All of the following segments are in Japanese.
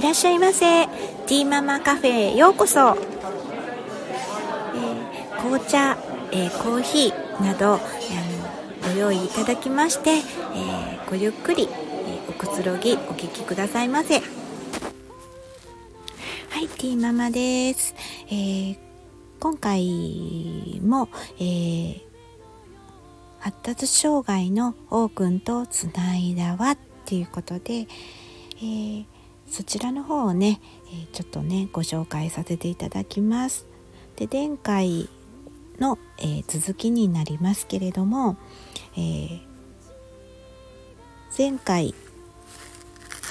いらっしゃいませ。ティーママカフェへようこそ、えー、紅茶、えー、コーヒーなど、えー、ご用意いただきまして、えごゆっくり、えおくつろぎお聞きくださいませ。はいティーママです、え今回も、え発達障害の王くんとつないだわっていうことで、えー、そちらの方をね、えちょっとねご紹介させていただきます。で前回の、えー、続きになりますけれども、えー、前回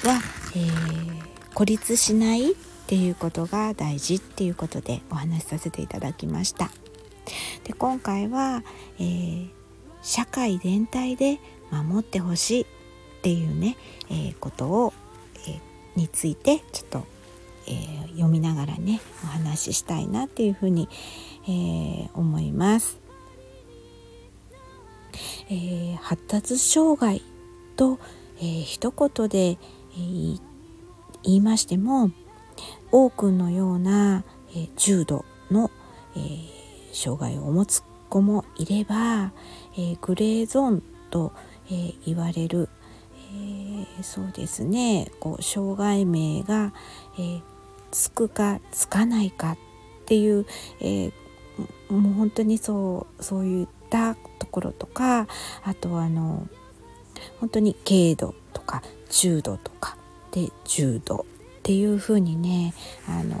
は、えー、孤立しないっていうことが大事っていうことでお話しさせていただきました。で今回は、えー、社会全体で守ってほしいっていうね、えー、ことをについてちょっと、えー、読みながらねお話ししたいなっていうふうに、えー、思います。えー、発達障害と、えー、一言で、えー、言いましても多くのような、えー、重度の、えー、障害を持つ子もいれば、えー、グレーゾーンと、えー、言われるー、そうですねこう障害名が、えー、つくかつかないかっていう、えー、もう本当にそうそういったところとかあとはあの本当に軽度とか中度とかで重度っていう風にねあの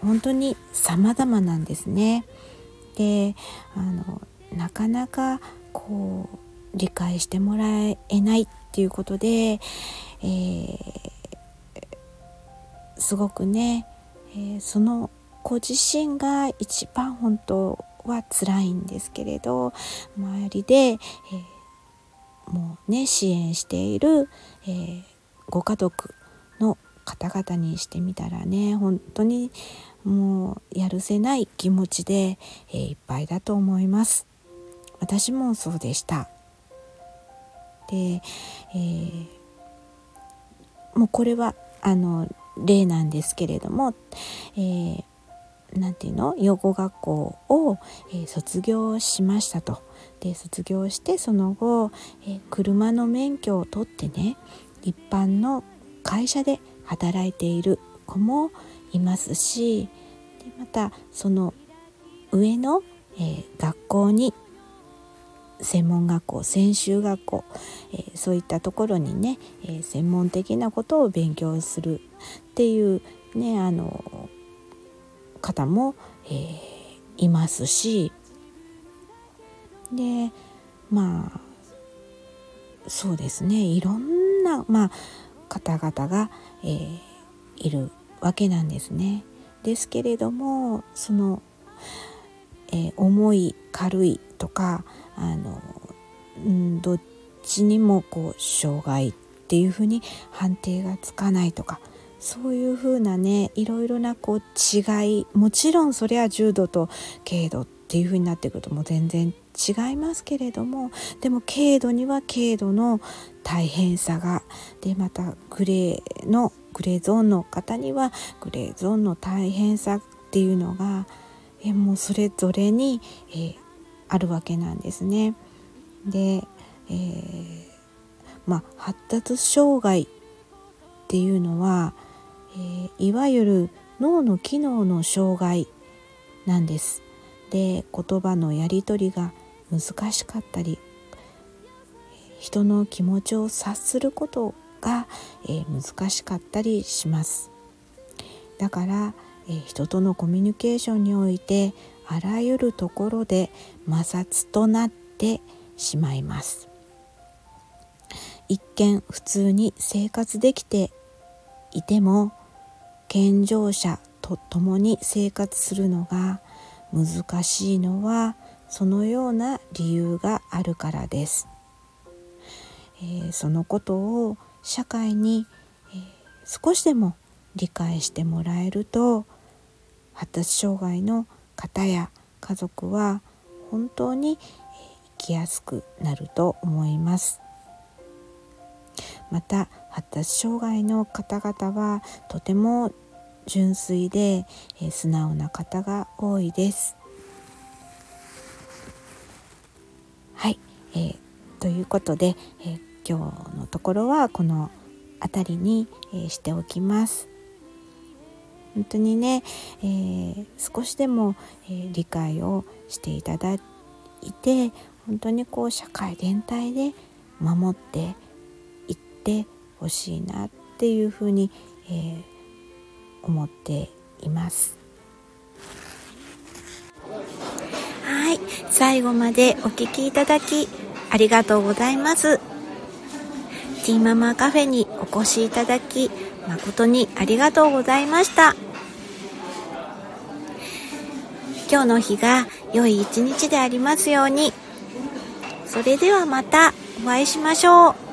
本当に様々なんですね。であのなかなかこう理解してもらえないっていうことで、えー、すごくね、えー、その子自身が一番本当は辛いんですけれど周りで、えー、もうね支援している、えー、ご家族の方々にしてみたらね本当にもうやるせない気持ちで、えー、いっぱいだと思います。私もそうでした。で、えー、もうこれはあの例なんですけれども、えー、なんていうの？養護学校を、えー、卒業しましたと。で卒業してその後、えー、車の免許を取ってね一般の会社で働いている子もいますしでまたその上の、えー、学校に専門学校専修学校、えー、そういったところにね、えー、専門的なことを勉強するっていうねあの方も、えー、いますしでまあそうですねいろんな、まあ、方々が、えー、いるわけなんですね。ですけれどもその、えー、重い軽いとかあの、うん、どっちにもこう障害っていうふうに判定がつかないとかそういうふうなねいろいろなこう違いもちろんそれは重度と軽度っていうふうになってくるともう全然違いますけれどもでも軽度には軽度の大変さがでまたグレーのグレーゾーンの方にはグレーゾーンの大変さっていうのがえもうそれぞれに、えー、あるわけなんですね。で、えー、まあ、発達障害っていうのは、えー、いわゆる脳の機能の障害なんです。で言葉のやり取りが難しかったり人の気持ちを察することが、え、難しかったりします。だから、え、人とのコミュニケーションにおいてあらゆるところで摩擦となってしまいます。一見普通に生活できていても健常者と共に生活するのが難しいのはそのような理由があるからです、えー、そのことを社会に、えー、少しでも理解してもらえると発達障害の方や家族は本当に生きやすくなると思いますまた発達障害の方々はとても純粋で、素直な方が多いです。はい、えー、ということで、えー、今日のところはこの辺りに、えー、しておきます。本当にね、えー、少しでも、えー、理解をしていただいて本当にこう社会全体で守っていってほしいなっていうふうに、えー、思っています。はい、最後までお聴きいただきありがとうございます。ティーママカフェにお越しいただき誠にありがとうございました。今日の日が良い一日でありますように。それではまたお会いしましょう。